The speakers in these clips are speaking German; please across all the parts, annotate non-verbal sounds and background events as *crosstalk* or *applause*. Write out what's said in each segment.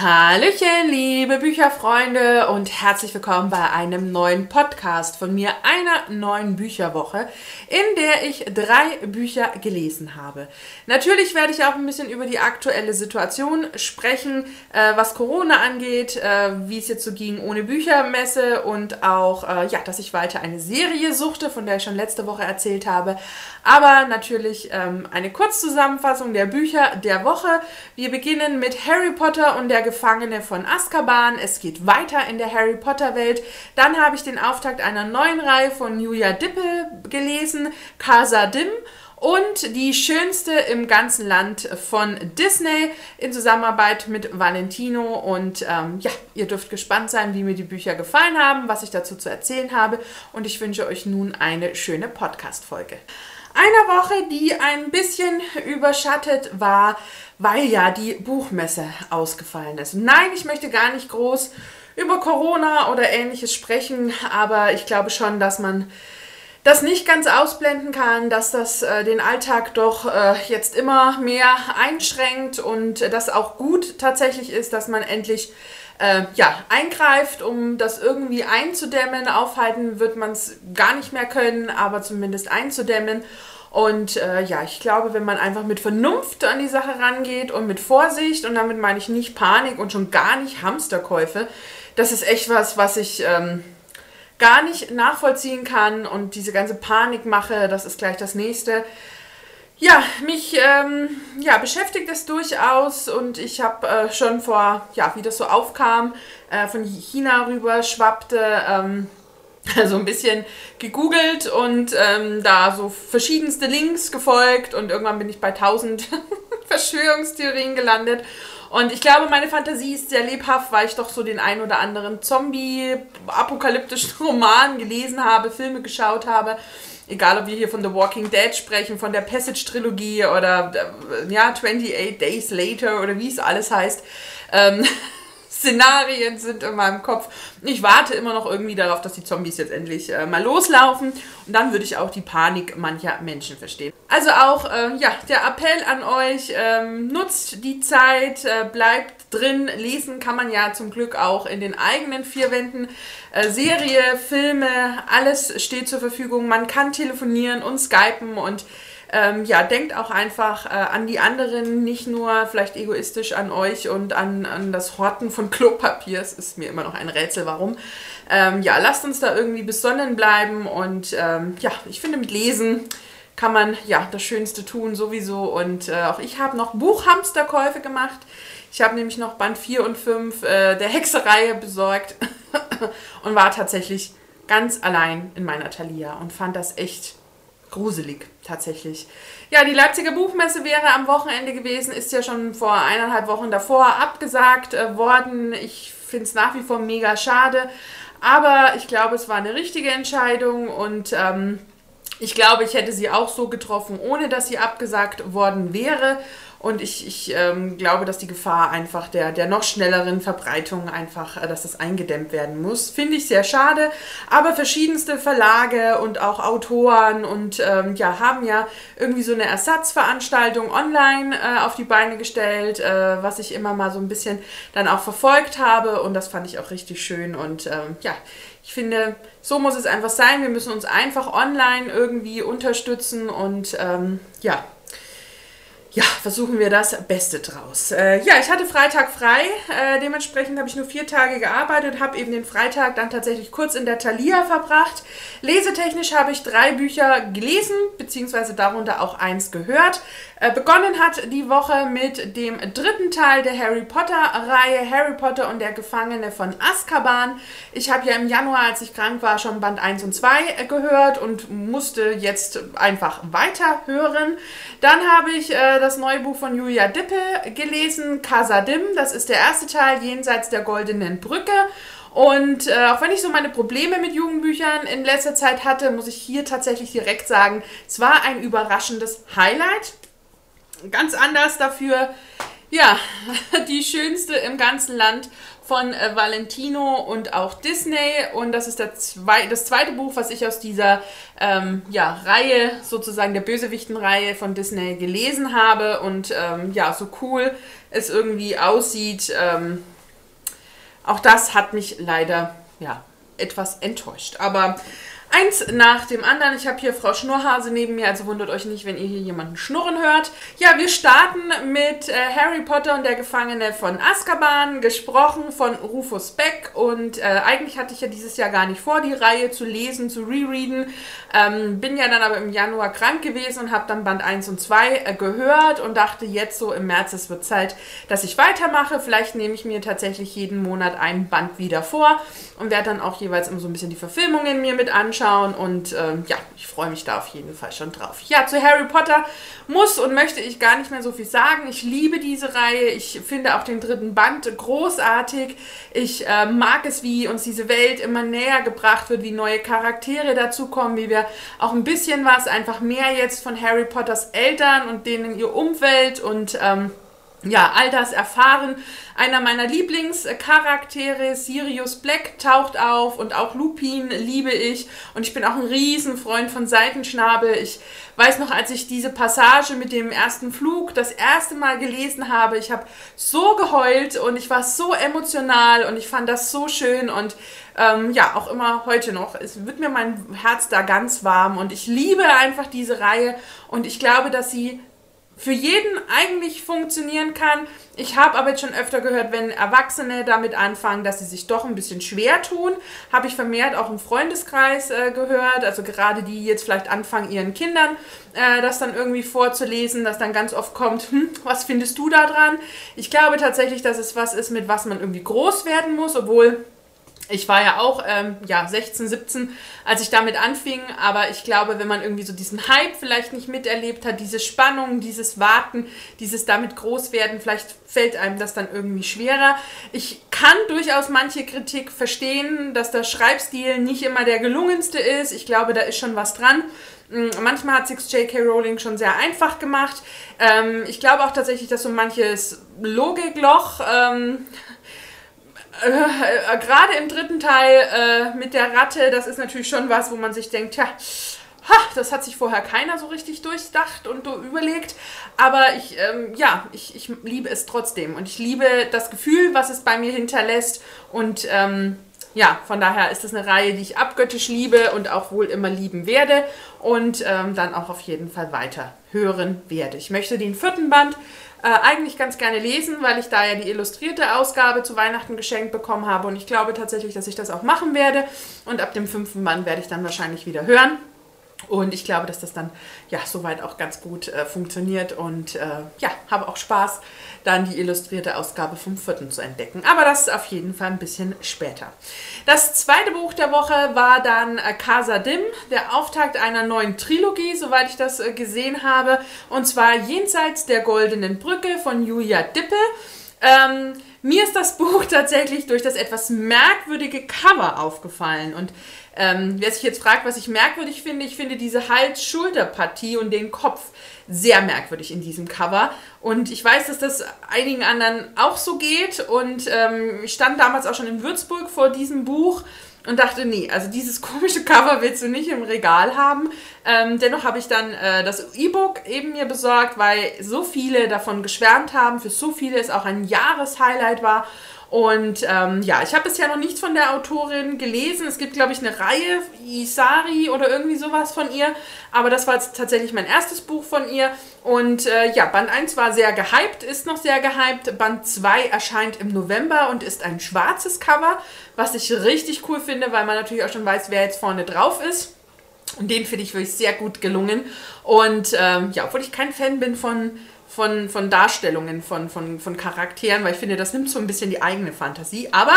Hallöchen, liebe Bücherfreunde und herzlich willkommen bei einem neuen Podcast von mir, einer neuen Bücherwoche, in der ich drei Bücher gelesen habe. Natürlich werde ich auch ein bisschen über die aktuelle Situation sprechen, äh, was Corona angeht, äh, wie es jetzt so ging ohne Büchermesse und auch, äh, ja, dass ich weiter eine Serie suchte, von der ich schon letzte Woche erzählt habe. Aber natürlich ähm, eine Kurzzusammenfassung der Bücher der Woche. Wir beginnen mit Harry Potter und der Gefangene von Azkaban. Es geht weiter in der Harry Potter Welt. Dann habe ich den Auftakt einer neuen Reihe von Julia Dippel gelesen, Casa Dim. Und die schönste im ganzen Land von Disney in Zusammenarbeit mit Valentino. Und ähm, ja, ihr dürft gespannt sein, wie mir die Bücher gefallen haben, was ich dazu zu erzählen habe. Und ich wünsche euch nun eine schöne Podcast-Folge. Eine Woche, die ein bisschen überschattet war weil ja die Buchmesse ausgefallen ist. Nein, ich möchte gar nicht groß über Corona oder ähnliches sprechen, aber ich glaube schon, dass man das nicht ganz ausblenden kann, dass das äh, den Alltag doch äh, jetzt immer mehr einschränkt und äh, das auch gut tatsächlich ist, dass man endlich äh, ja, eingreift, um das irgendwie einzudämmen. Aufhalten wird man es gar nicht mehr können, aber zumindest einzudämmen. Und äh, ja, ich glaube, wenn man einfach mit Vernunft an die Sache rangeht und mit Vorsicht, und damit meine ich nicht Panik und schon gar nicht Hamsterkäufe, das ist echt was, was ich ähm, gar nicht nachvollziehen kann. Und diese ganze Panikmache, das ist gleich das nächste. Ja, mich ähm, ja, beschäftigt es durchaus und ich habe äh, schon vor, ja, wie das so aufkam, äh, von China rüber schwappte, ähm, *laughs* so ein bisschen gegoogelt und ähm, da so verschiedenste Links gefolgt und irgendwann bin ich bei 1000 *laughs* Verschwörungstheorien gelandet. Und ich glaube, meine Fantasie ist sehr lebhaft, weil ich doch so den ein oder anderen Zombie-apokalyptischen *laughs* Roman gelesen habe, Filme geschaut habe. Egal, ob wir hier von The Walking Dead sprechen, von der Passage-Trilogie oder äh, ja, 28 Days Later oder wie es alles heißt. Ähm, Szenarien sind in meinem Kopf. Ich warte immer noch irgendwie darauf, dass die Zombies jetzt endlich äh, mal loslaufen. Und dann würde ich auch die Panik mancher Menschen verstehen. Also auch, äh, ja, der Appell an euch, ähm, nutzt die Zeit, äh, bleibt drin. Lesen kann man ja zum Glück auch in den eigenen vier Wänden. Äh, Serie, Filme, alles steht zur Verfügung. Man kann telefonieren und skypen und ähm, ja, denkt auch einfach äh, an die anderen, nicht nur vielleicht egoistisch an euch und an, an das Horten von Klopapier. Es ist mir immer noch ein Rätsel, warum. Ähm, ja, lasst uns da irgendwie besonnen bleiben und ähm, ja, ich finde mit Lesen kann man ja das Schönste tun sowieso und äh, auch ich habe noch Buchhamsterkäufe gemacht. Ich habe nämlich noch Band 4 und 5 äh, der Hexerei besorgt *laughs* und war tatsächlich ganz allein in meiner Thalia und fand das echt gruselig tatsächlich. Ja, die Leipziger Buchmesse wäre am Wochenende gewesen, ist ja schon vor eineinhalb Wochen davor abgesagt äh, worden. Ich finde es nach wie vor mega schade, aber ich glaube, es war eine richtige Entscheidung und ähm, ich glaube, ich hätte sie auch so getroffen, ohne dass sie abgesagt worden wäre. Und ich, ich ähm, glaube, dass die Gefahr einfach der, der noch schnelleren Verbreitung einfach, äh, dass das eingedämmt werden muss. Finde ich sehr schade. Aber verschiedenste Verlage und auch Autoren und ähm, ja, haben ja irgendwie so eine Ersatzveranstaltung online äh, auf die Beine gestellt, äh, was ich immer mal so ein bisschen dann auch verfolgt habe. Und das fand ich auch richtig schön. Und ähm, ja, ich finde, so muss es einfach sein. Wir müssen uns einfach online irgendwie unterstützen und ähm, ja, ja, versuchen wir das Beste draus. Äh, ja, ich hatte Freitag frei, äh, dementsprechend habe ich nur vier Tage gearbeitet, habe eben den Freitag dann tatsächlich kurz in der Thalia verbracht. Lesetechnisch habe ich drei Bücher gelesen, beziehungsweise darunter auch eins gehört. Äh, begonnen hat die Woche mit dem dritten Teil der Harry Potter-Reihe, Harry Potter und der Gefangene von Azkaban. Ich habe ja im Januar, als ich krank war, schon Band 1 und 2 äh, gehört und musste jetzt einfach weiterhören. Dann habe ich äh, das neue Buch von Julia Dippel gelesen, Casadim. Das ist der erste Teil, Jenseits der goldenen Brücke. Und äh, auch wenn ich so meine Probleme mit Jugendbüchern in letzter Zeit hatte, muss ich hier tatsächlich direkt sagen, es war ein überraschendes Highlight ganz anders dafür. Ja, *laughs* die schönste im ganzen Land von äh, Valentino und auch Disney. Und das ist zwei, das zweite Buch, was ich aus dieser ähm, ja, Reihe, sozusagen der Bösewichtenreihe von Disney gelesen habe. Und ähm, ja, so cool es irgendwie aussieht, ähm, auch das hat mich leider ja, etwas enttäuscht. Aber Eins nach dem anderen. Ich habe hier Frau Schnurrhase neben mir, also wundert euch nicht, wenn ihr hier jemanden schnurren hört. Ja, wir starten mit äh, Harry Potter und der Gefangene von Azkaban, gesprochen von Rufus Beck. Und äh, eigentlich hatte ich ja dieses Jahr gar nicht vor, die Reihe zu lesen, zu rereaden. Ähm, bin ja dann aber im Januar krank gewesen und habe dann Band 1 und 2 äh, gehört und dachte jetzt so im März, es wird Zeit, dass ich weitermache. Vielleicht nehme ich mir tatsächlich jeden Monat einen Band wieder vor und werde dann auch jeweils immer so ein bisschen die Verfilmungen mir mit anschauen anschauen und ähm, ja, ich freue mich da auf jeden Fall schon drauf. Ja, zu Harry Potter muss und möchte ich gar nicht mehr so viel sagen. Ich liebe diese Reihe. Ich finde auch den dritten Band großartig. Ich äh, mag es, wie uns diese Welt immer näher gebracht wird, wie neue Charaktere dazukommen, wie wir auch ein bisschen was, einfach mehr jetzt von Harry Potters Eltern und denen ihr Umwelt und ähm, ja, all das erfahren. Einer meiner Lieblingscharaktere, Sirius Black, taucht auf und auch Lupin liebe ich. Und ich bin auch ein Riesenfreund von Seitenschnabel. Ich weiß noch, als ich diese Passage mit dem ersten Flug das erste Mal gelesen habe, ich habe so geheult und ich war so emotional und ich fand das so schön und ähm, ja, auch immer heute noch. Es wird mir mein Herz da ganz warm und ich liebe einfach diese Reihe und ich glaube, dass sie für jeden eigentlich funktionieren kann. Ich habe aber jetzt schon öfter gehört, wenn Erwachsene damit anfangen, dass sie sich doch ein bisschen schwer tun. Habe ich vermehrt auch im Freundeskreis äh, gehört. Also gerade die jetzt vielleicht anfangen, ihren Kindern äh, das dann irgendwie vorzulesen, dass dann ganz oft kommt, hm, was findest du da dran? Ich glaube tatsächlich, dass es was ist, mit was man irgendwie groß werden muss, obwohl ich war ja auch ähm, ja, 16, 17, als ich damit anfing, aber ich glaube, wenn man irgendwie so diesen Hype vielleicht nicht miterlebt hat, diese Spannung, dieses Warten, dieses damit groß werden, vielleicht fällt einem das dann irgendwie schwerer. Ich kann durchaus manche Kritik verstehen, dass der Schreibstil nicht immer der gelungenste ist. Ich glaube, da ist schon was dran. Mm, manchmal hat sich J.K. Rowling schon sehr einfach gemacht. Ähm, ich glaube auch tatsächlich, dass so manches Logikloch ähm, äh, äh, gerade im dritten Teil äh, mit der Ratte, das ist natürlich schon was, wo man sich denkt, ja, ha, das hat sich vorher keiner so richtig durchdacht und überlegt. Aber ich, ähm, ja, ich, ich liebe es trotzdem. Und ich liebe das Gefühl, was es bei mir hinterlässt. Und ähm, ja, von daher ist es eine Reihe, die ich abgöttisch liebe und auch wohl immer lieben werde und ähm, dann auch auf jeden Fall weiter hören werde. Ich möchte den vierten Band äh, eigentlich ganz gerne lesen, weil ich da ja die illustrierte Ausgabe zu Weihnachten geschenkt bekommen habe und ich glaube tatsächlich, dass ich das auch machen werde und ab dem fünften Band werde ich dann wahrscheinlich wieder hören. Und ich glaube, dass das dann ja soweit auch ganz gut äh, funktioniert und äh, ja, habe auch Spaß, dann die illustrierte Ausgabe vom vierten zu entdecken. Aber das ist auf jeden Fall ein bisschen später. Das zweite Buch der Woche war dann äh, Casa Dim, der Auftakt einer neuen Trilogie, soweit ich das äh, gesehen habe. Und zwar Jenseits der goldenen Brücke von Julia Dippe. Ähm, mir ist das *laughs* Buch tatsächlich durch das etwas merkwürdige Cover aufgefallen und ähm, wer sich jetzt fragt, was ich merkwürdig finde, ich finde diese Hals-Schulter-Partie und den Kopf sehr merkwürdig in diesem Cover. Und ich weiß, dass das einigen anderen auch so geht. Und ähm, ich stand damals auch schon in Würzburg vor diesem Buch und dachte, nee, also dieses *laughs* komische Cover willst du nicht im Regal haben. Ähm, dennoch habe ich dann äh, das E-Book eben mir besorgt, weil so viele davon geschwärmt haben, für so viele es auch ein Jahreshighlight war. Und ähm, ja, ich habe bisher noch nichts von der Autorin gelesen. Es gibt, glaube ich, eine Reihe, Isari oder irgendwie sowas von ihr. Aber das war jetzt tatsächlich mein erstes Buch von ihr. Und äh, ja, Band 1 war sehr gehypt, ist noch sehr gehypt. Band 2 erscheint im November und ist ein schwarzes Cover, was ich richtig cool finde, weil man natürlich auch schon weiß, wer jetzt vorne drauf ist. Und den finde ich wirklich sehr gut gelungen. Und ähm, ja, obwohl ich kein Fan bin von von, von Darstellungen von, von, von Charakteren, weil ich finde, das nimmt so ein bisschen die eigene Fantasie. Aber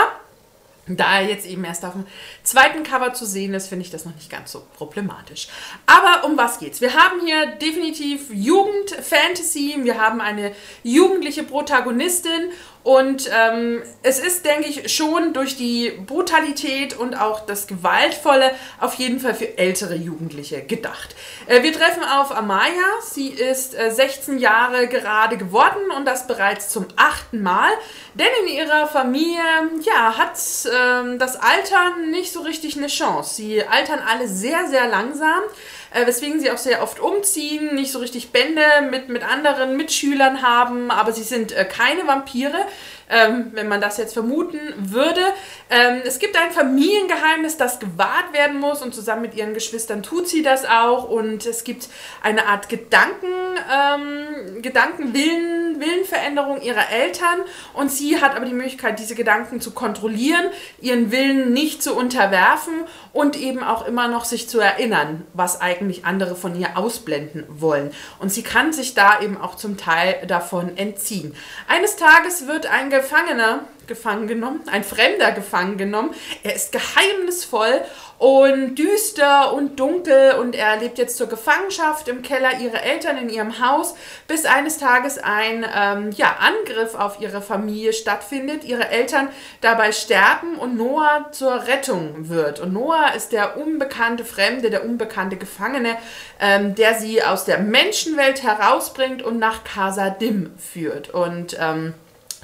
da er jetzt eben erst auf dem zweiten Cover zu sehen ist, finde ich das noch nicht ganz so problematisch. Aber um was geht's? Wir haben hier definitiv Jugend-Fantasy, wir haben eine jugendliche Protagonistin Und ähm, es ist, denke ich, schon durch die Brutalität und auch das Gewaltvolle auf jeden Fall für ältere Jugendliche gedacht. Äh, wir treffen auf Amaya. Sie ist äh, 16 Jahre gerade geworden und das bereits zum achten Mal. Denn in ihrer Familie ja, hat ähm, das Altern nicht so richtig eine Chance. Sie altern alle sehr, sehr langsam äh, weswegen sie auch sehr oft umziehen, nicht so richtig Bände mit, mit anderen Mitschülern haben, aber sie sind äh, keine Vampire ähm, wenn man das jetzt vermuten würde. Ähm, es gibt ein Familiengeheimnis, das gewahrt werden muss und zusammen mit ihren Geschwistern tut sie das auch. Und es gibt eine Art Gedanken, ähm, Gedankenwillen, Willenveränderung ihrer Eltern und sie hat aber die Möglichkeit, diese Gedanken zu kontrollieren, ihren Willen nicht zu unterwerfen und eben auch immer noch sich zu erinnern, was eigentlich andere von ihr ausblenden wollen. Und sie kann sich da eben auch zum Teil davon entziehen. Eines Tages wird ein Gefangener gefangen genommen, ein Fremder gefangen genommen. Er ist geheimnisvoll und düster und dunkel und er lebt jetzt zur Gefangenschaft im Keller ihrer Eltern in ihrem Haus, bis eines Tages ein ähm, ja, Angriff auf ihre Familie stattfindet, ihre Eltern dabei sterben und Noah zur Rettung wird. Und Noah ist der unbekannte Fremde, der unbekannte Gefangene, ähm, der sie aus der Menschenwelt herausbringt und nach Casa Dim führt. Und ähm,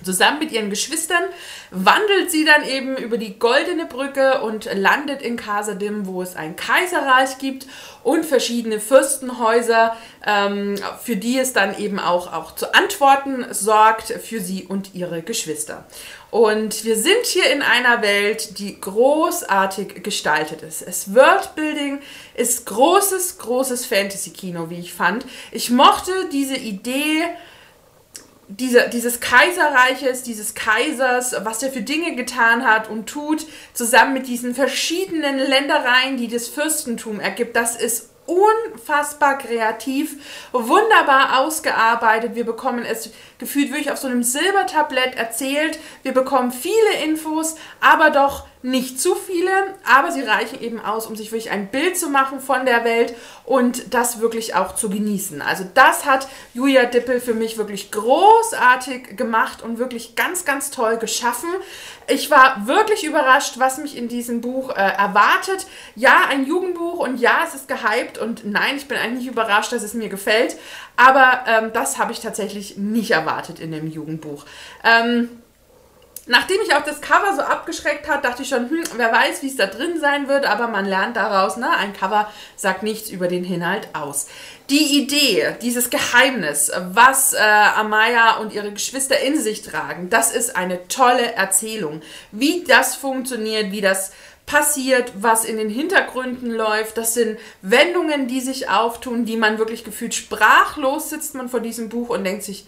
Zusammen mit ihren Geschwistern wandelt sie dann eben über die Goldene Brücke und landet in Casadim, wo es ein Kaiserreich gibt und verschiedene Fürstenhäuser, ähm, für die es dann eben auch, auch zu Antworten sorgt für sie und ihre Geschwister. Und wir sind hier in einer Welt, die großartig gestaltet ist. Es Worldbuilding ist großes, großes Fantasy-Kino, wie ich fand. Ich mochte diese Idee, diese, dieses Kaiserreiches, dieses Kaisers, was er für Dinge getan hat und tut, zusammen mit diesen verschiedenen Ländereien, die das Fürstentum ergibt, das ist unfassbar kreativ, wunderbar ausgearbeitet. Wir bekommen es gefühlt wirklich auf so einem Silbertablett erzählt. Wir bekommen viele Infos, aber doch nicht zu viele, aber sie reichen eben aus, um sich wirklich ein Bild zu machen von der Welt und das wirklich auch zu genießen. Also das hat Julia Dippel für mich wirklich großartig gemacht und wirklich ganz, ganz toll geschaffen. Ich war wirklich überrascht, was mich in diesem Buch äh, erwartet. Ja, ein Jugendbuch und ja, es ist gehypt und nein, ich bin eigentlich überrascht, dass es mir gefällt, aber ähm, das habe ich tatsächlich nicht erwartet in dem Jugendbuch. Ähm, Nachdem ich auch das Cover so abgeschreckt hat, dachte ich schon, hm, wer weiß, wie es da drin sein wird, aber man lernt daraus, ne, ein Cover sagt nichts über den Inhalt aus. Die Idee, dieses Geheimnis, was äh, Amaya und ihre Geschwister in sich tragen, das ist eine tolle Erzählung. Wie das funktioniert, wie das passiert, was in den Hintergründen läuft, das sind Wendungen, die sich auftun, die man wirklich gefühlt sprachlos sitzt man vor diesem Buch und denkt sich,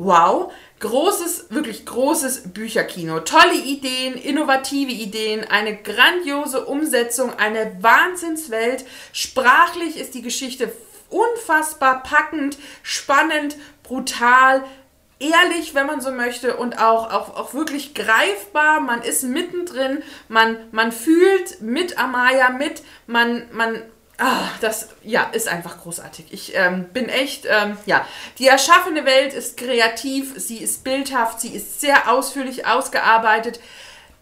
wow, großes, wirklich großes Bücherkino. Tolle Ideen, innovative Ideen, eine grandiose Umsetzung, eine Wahnsinnswelt. Sprachlich ist die Geschichte unfassbar packend, spannend, brutal, ehrlich, wenn man so möchte, und auch, auch, auch wirklich greifbar. Man ist mittendrin, man, man fühlt mit Amaya mit, man, man Ah, das ja, ist einfach großartig. Ich ähm, bin echt, ähm, ja, die erschaffene Welt ist kreativ, sie ist bildhaft, sie ist sehr ausführlich ausgearbeitet.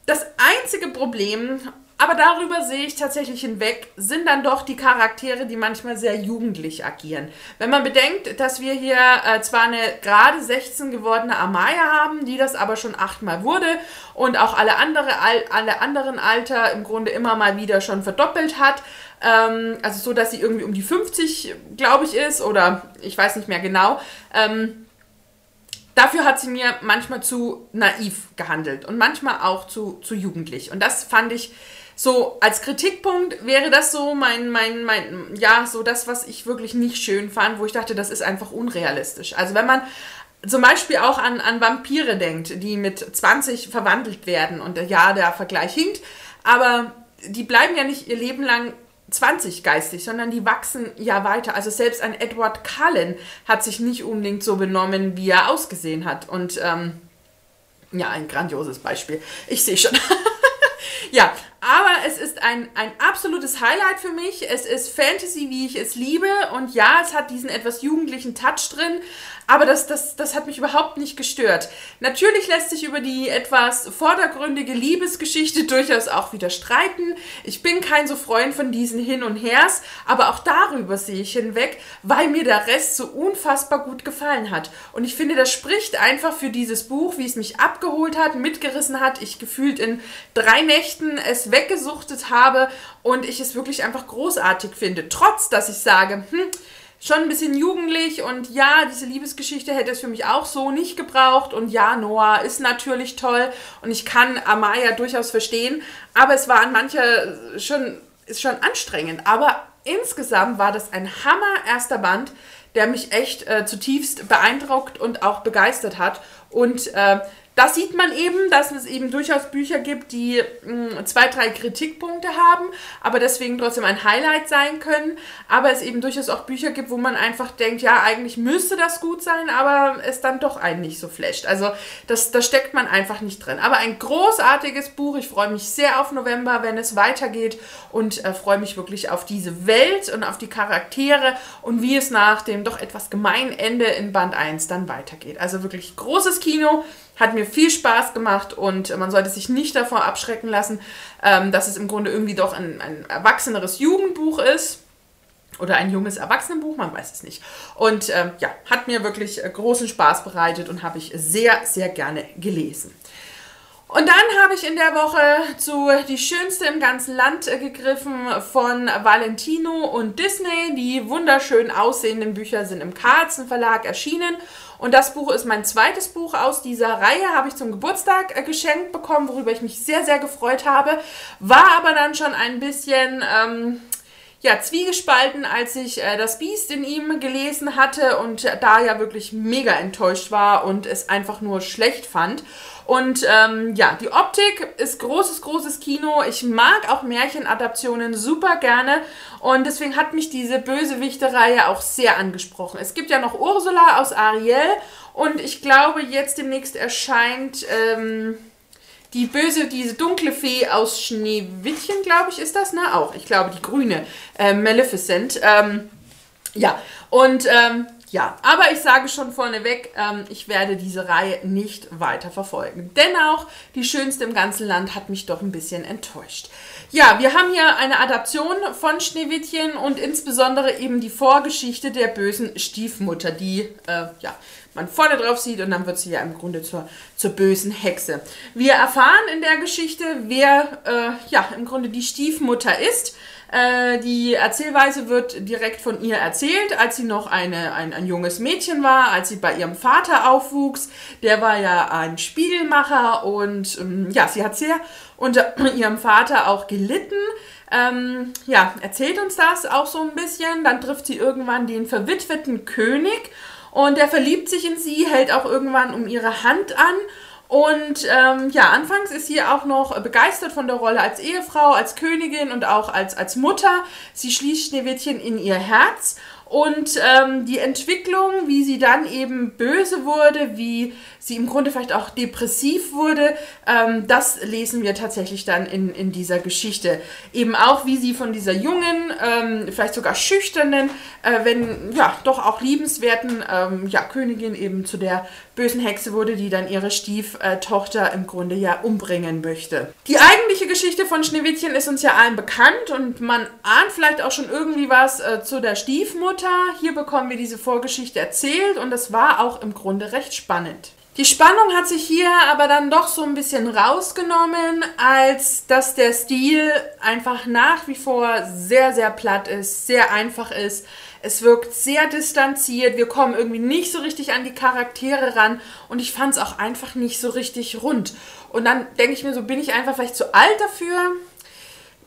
Das einzige Problem, aber darüber sehe ich tatsächlich hinweg, sind dann doch die Charaktere, die manchmal sehr jugendlich agieren. Wenn man bedenkt, dass wir hier äh, zwar eine gerade 16 gewordene Amaya haben, die das aber schon achtmal wurde und auch alle, andere, alle anderen Alter im Grunde immer mal wieder schon verdoppelt hat, ähm, also so, dass sie irgendwie um die 50, glaube ich, ist oder ich weiß nicht mehr genau. Ähm, dafür hat sie mir manchmal zu naiv gehandelt und manchmal auch zu, zu jugendlich. Und das fand ich so als Kritikpunkt wäre das so mein, mein, mein, ja, so das, was ich wirklich nicht schön fand, wo ich dachte, das ist einfach unrealistisch. Also wenn man zum Beispiel auch an, an Vampire denkt, die mit 20 verwandelt werden und ja, der Vergleich hinkt, aber die bleiben ja nicht ihr Leben lang 20 geistig, sondern die wachsen ja weiter. Also selbst ein Edward Cullen hat sich nicht unbedingt so benommen, wie er ausgesehen hat. Und ähm, ja, ein grandioses Beispiel. Ich sehe schon. *laughs* ja, Aber es ist ein, ein absolutes Highlight für mich. Es ist Fantasy, wie ich es liebe. Und ja, es hat diesen etwas jugendlichen Touch drin. Aber das, das, das hat mich überhaupt nicht gestört. Natürlich lässt sich über die etwas vordergründige Liebesgeschichte *laughs* durchaus auch wieder streiten. Ich bin kein so Freund von diesen Hin und Hers, aber auch darüber sehe ich hinweg, weil mir der Rest so unfassbar gut gefallen hat. Und ich finde, das spricht einfach für dieses Buch, wie es mich abgeholt hat, mitgerissen hat. Ich gefühlt in drei Nächten es weggesuchtet habe und ich es wirklich einfach großartig finde. Trotz, dass ich sage, hm, schon ein bisschen jugendlich und ja, diese Liebesgeschichte hätte es für mich auch so nicht gebraucht. Und ja, Noah ist natürlich toll und ich kann Amaya durchaus verstehen, aber es war an mancher schon, ist schon anstrengend, aber insgesamt war das ein Hammer erster Band, der mich echt äh, zutiefst beeindruckt und auch begeistert hat. Und äh, das sieht man eben, dass es eben durchaus Bücher gibt, die mh, hm, zwei, drei Kritikpunkte haben, aber deswegen trotzdem ein Highlight sein können. Aber es eben durchaus auch Bücher gibt, wo man einfach denkt, ja, eigentlich müsste das gut sein, aber es dann doch einen nicht so flasht. Also das, das steckt man einfach nicht drin. Aber ein großartiges Buch. Ich freue mich sehr auf November, wenn es weitergeht und äh, freue mich wirklich auf diese Welt und auf die Charaktere und wie es nach dem doch etwas gemeinen Ende in Band 1 dann weitergeht. Also wirklich großes Kino. Hat mir viel Spaß gemacht und man sollte sich nicht davor abschrecken lassen, ähm, dass es im Grunde irgendwie doch ein, ein erwachseneres Jugendbuch ist oder ein junges Erwachsenenbuch, man weiß es nicht. Und ähm, ja, hat mir wirklich äh, großen Spaß bereitet und habe ich sehr, sehr gerne gelesen. Und dann habe ich in der Woche zu Die Schönste im ganzen Land äh, gegriffen von Valentino und Disney. Die wunderschön aussehenden Bücher sind im Carlsen Verlag erschienen und das Buch ist mein zweites Buch aus dieser Reihe, habe ich zum Geburtstag äh, geschenkt bekommen, worüber ich mich sehr, sehr gefreut habe. War aber dann schon ein bisschen... Ähm, ja, zwiegespalten, als ich äh, das Biest in ihm gelesen hatte und da ja wirklich mega enttäuscht war und es einfach nur schlecht fand. Und ähm, ja, die Optik ist großes, großes Kino. Ich mag auch Märchenadaptionen super gerne. Und deswegen hat mich diese Bösewichte-Reihe auch sehr angesprochen. Es gibt ja noch Ursula aus Ariel. Und ich glaube, jetzt demnächst erscheint ähm, die böse, diese dunkle Fee aus Schneewittchen, glaube ich, ist das, ne? Auch, ich glaube, die grüne, äh, Maleficent. Ähm, ja, und ähm, ja, aber ich sage schon vorneweg, ähm, ich werde diese Reihe nicht weiter verfolgen. Dennoch, die schönste im ganzen Land hat mich doch ein bisschen enttäuscht. Ja, wir haben hier eine Adaption von Schneewittchen und insbesondere eben die Vorgeschichte der bösen Stiefmutter, die äh, ja, man vorne drauf sieht und dann wird sie ja im Grunde zur, zur bösen Hexe. Wir erfahren in der Geschichte, wer äh, ja im Grunde die Stiefmutter ist. Äh, die Erzählweise wird direkt von ihr erzählt, als sie noch eine, ein, ein junges Mädchen war, als sie bei ihrem Vater aufwuchs. Der war ja ein Spiegelmacher und ähm, ja, sie hat sehr unter *clears throat* ihrem Vater auch gelitten. Ähm, ja, erzählt uns das auch so ein bisschen. Dann trifft sie irgendwann den verwitweten König und der verliebt sich in sie, hält auch irgendwann um ihre Hand an und ähm, ja, anfangs ist sie auch noch begeistert von der Rolle als Ehefrau, als Königin und auch als, als Mutter. Sie schließt Schneewittchen in ihr Herz und ähm, die Entwicklung, wie sie dann eben böse wurde, wie sie im Grunde vielleicht auch depressiv wurde, ähm, das lesen wir tatsächlich dann in, in dieser Geschichte. Eben auch, wie sie von dieser jungen, ähm, vielleicht sogar schüchternen, äh, wenn ja doch auch liebenswerten ähm, ja, Königin eben zu der bösen Hexe wurde, die dann ihre Stieftochter im Grunde ja umbringen möchte. Die eigentliche Geschichte von Schneewittchen ist uns ja allen bekannt und man ahnt vielleicht auch schon irgendwie was äh, zu der Stiefmutter. Hier bekommen wir diese Vorgeschichte erzählt und das war auch im Grunde recht spannend. Die Spannung hat sich hier aber dann doch so ein bisschen rausgenommen, als dass der Stil einfach nach wie vor sehr, sehr platt ist, sehr einfach ist. Es wirkt sehr distanziert, wir kommen irgendwie nicht so richtig an die Charaktere ran und ich fand es auch einfach nicht so richtig rund. Und dann denke ich mir so, bin ich einfach vielleicht zu alt dafür?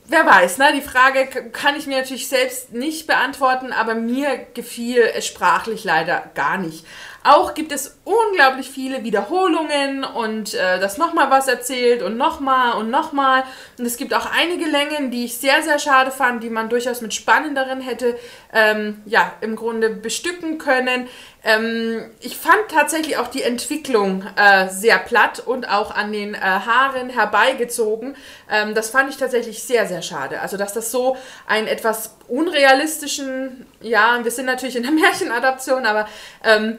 Wer weiß, ne? Die Frage kann ich mir natürlich selbst nicht beantworten, aber mir gefiel es sprachlich leider gar nicht. Auch gibt es unglaublich viele Wiederholungen und äh, das nochmal was erzählt und nochmal und nochmal. Und es gibt auch einige Längen, die ich sehr, sehr schade fand, die man durchaus mit spannenderen hätte, ähm, ja, im Grunde bestücken können. Ähm, ich fand tatsächlich auch die Entwicklung äh, sehr platt und auch an den äh, Haaren herbeigezogen. Ähm, das fand ich tatsächlich sehr, sehr schade. Also, dass das so einen etwas unrealistischen, ja, wir sind natürlich in der Märchenadaption, aber ähm,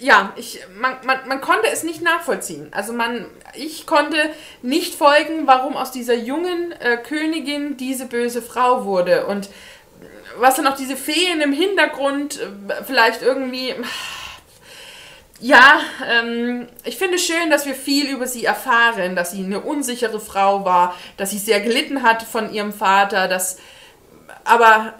ja, ich, man, man, man konnte es nicht nachvollziehen. Also man, ich konnte nicht folgen, warum aus dieser jungen äh, Königin diese böse Frau wurde. Und was dann auch diese Feen im Hintergrund äh, vielleicht irgendwie. Ja, ähm, ich finde schön, dass wir viel über sie erfahren, dass sie eine unsichere Frau war, dass sie sehr gelitten hat von ihrem Vater, dass. Aber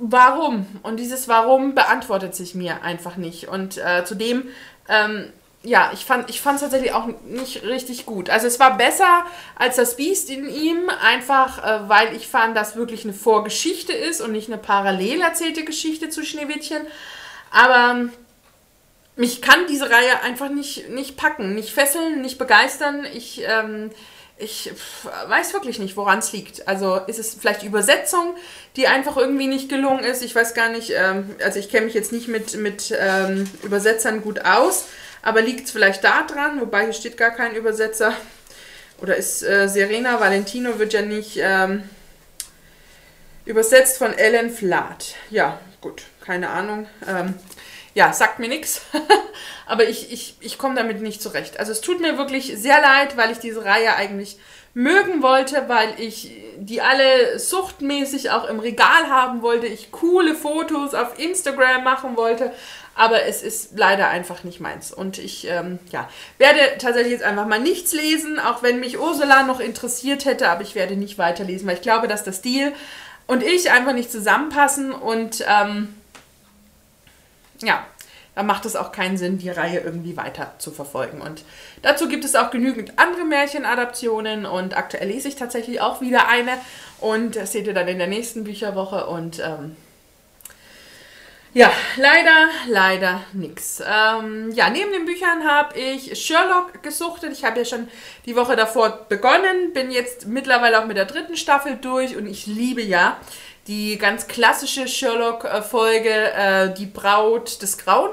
warum? Und dieses Warum beantwortet sich mir einfach nicht. Und äh, zudem, ähm, ja, ich fand ich es tatsächlich auch nicht richtig gut. Also es war besser als das Biest in ihm, einfach äh, weil ich fand, dass wirklich eine Vorgeschichte ist und nicht eine parallel erzählte Geschichte zu Schneewittchen. Aber mich kann diese Reihe einfach nicht, nicht packen, nicht fesseln, nicht begeistern. Ich ähm, ich weiß wirklich nicht, woran es liegt. Also ist es vielleicht Übersetzung, die einfach irgendwie nicht gelungen ist. Ich weiß gar nicht, ähm, also ich kenne mich jetzt nicht mit, mit ähm, Übersetzern gut aus, aber liegt es vielleicht da dran, wobei hier steht gar kein Übersetzer. Oder ist äh, Serena Valentino wird ja nicht ähm, übersetzt von Ellen Flath. Ja, gut, keine Ahnung. Ja, sagt mir nichts. *laughs* Aber ich, ich, ich komme damit nicht zurecht. Also es tut mir wirklich sehr leid, weil ich diese Reihe eigentlich mögen wollte, weil ich die alle suchtmäßig auch im Regal haben wollte. Ich coole Fotos auf Instagram machen wollte. Aber es ist leider einfach nicht meins. Und ich ähm, ja, werde tatsächlich jetzt einfach mal nichts lesen, auch wenn mich Ursula noch interessiert hätte. Aber ich werde nicht weiterlesen, weil ich glaube, dass der Stil und ich einfach nicht zusammenpassen. Und ähm, ja, da macht es auch keinen Sinn, die Reihe irgendwie weiter zu verfolgen. Und dazu gibt es auch genügend andere Märchenadaptionen und aktuell lese ich tatsächlich auch wieder eine und das seht ihr dann in der nächsten Bücherwoche und ähm, ja, leider, leider nichts. Ähm, ja, neben den Büchern habe ich Sherlock gesuchtet. Ich habe ja schon die Woche davor begonnen, bin jetzt mittlerweile auch mit der dritten Staffel durch und ich liebe ja die ganz klassische Sherlock-Folge, äh, die Braut des Grauen.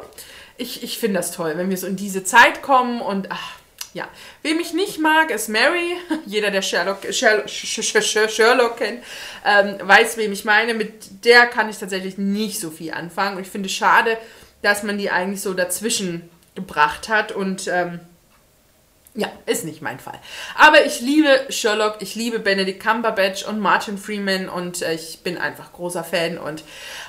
Ich, ich finde das toll, wenn wir so in diese Zeit kommen und ach, ja. Wem ich nicht mag, ist Mary. *laughs* Jeder, der Sherlock, Sherlock, Sherlock kennt, ähm, weiß, wem ich meine. Mit der kann ich tatsächlich nicht so viel anfangen. Und ich finde es schade, dass man die eigentlich so dazwischen gebracht hat und ähm, ja, ist nicht mein Fall. Aber ich liebe Sherlock, ich liebe Benedict Cumberbatch und Martin Freeman und äh, ich bin einfach großer Fan und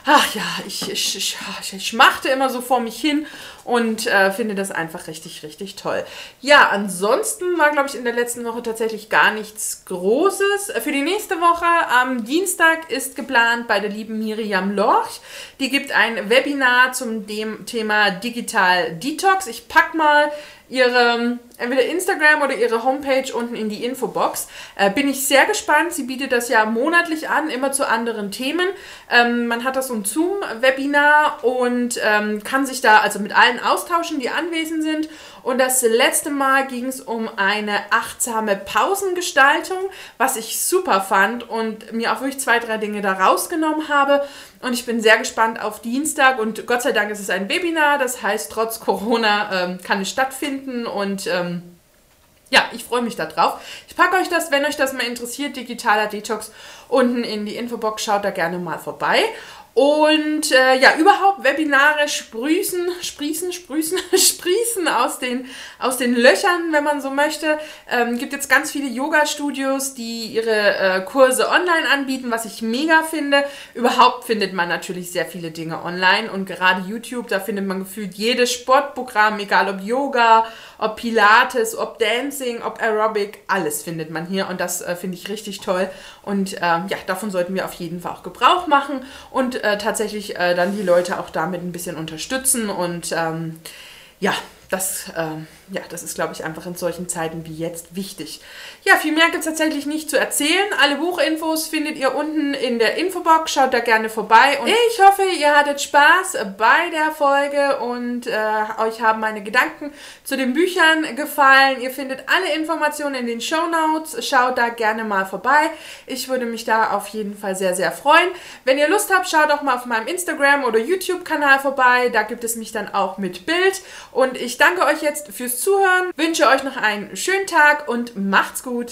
ach ja, ich, ich, ich, ich schmachte immer so vor mich hin und äh, finde das einfach richtig, richtig toll. Ja, ansonsten war, glaube ich, in der letzten Woche tatsächlich gar nichts Großes. Für die nächste Woche am Dienstag ist geplant bei der lieben Miriam Lorch. Die gibt ein Webinar zum dem Thema Digital Detox. Ich pack mal ihre entweder Instagram oder ihre Homepage unten in die Infobox. Äh, bin ich sehr gespannt. Sie bietet das ja monatlich an, immer zu anderen Themen. Ähm, man hat das so ein Zoom-Webinar und ähm, kann sich da also mit allen austauschen, die anwesend sind. Und das letzte Mal ging es um eine achtsame Pausengestaltung, was ich super fand und mir auch wirklich zwei, drei Dinge da rausgenommen habe. Und ich bin sehr gespannt auf Dienstag und Gott sei Dank ist es ein Webinar, das heißt, trotz Corona ähm, kann es stattfinden und ähm, ja, ich freue mich darauf. Ich packe euch das, wenn euch das mal interessiert, digitaler Detox, unten in die Infobox. Schaut da gerne mal vorbei. Und äh, ja, überhaupt Webinare sprießen, sprießen, sprießen, *laughs* sprießen aus den, aus den Löchern, wenn man so möchte. Ähm, gibt jetzt ganz viele Yoga-Studios, die ihre äh, Kurse online anbieten, was ich mega finde. Überhaupt findet man natürlich sehr viele Dinge online und gerade YouTube, da findet man gefühlt jedes Sportprogramm, egal ob Yoga, ob Pilates, ob Dancing, ob Aerobic, alles findet man hier und das äh, finde ich richtig toll. Und ähm, ja, davon sollten wir auf jeden Fall auch Gebrauch machen und äh, tatsächlich äh, dann die Leute auch damit ein bisschen unterstützen und ähm, ja, das, ähm, ja, das ist, glaube ich, einfach in solchen Zeiten wie jetzt wichtig. Ja, viel mehr gibt es tatsächlich nicht zu erzählen. Alle Buchinfos findet ihr unten in der Infobox. Schaut da gerne vorbei. Und ich hoffe, ihr hattet Spaß bei der Folge und äh, euch haben meine Gedanken zu den Büchern gefallen. Ihr findet alle Informationen in den Show Notes. Schaut da gerne mal vorbei. Ich würde mich da auf jeden Fall sehr, sehr freuen. Wenn ihr Lust habt, schaut auch mal auf meinem Instagram oder YouTube-Kanal vorbei. Da gibt es mich dann auch mit Bild. Und ich danke euch jetzt fürs Zuhören, wünsche euch noch einen schönen Tag und macht's gut.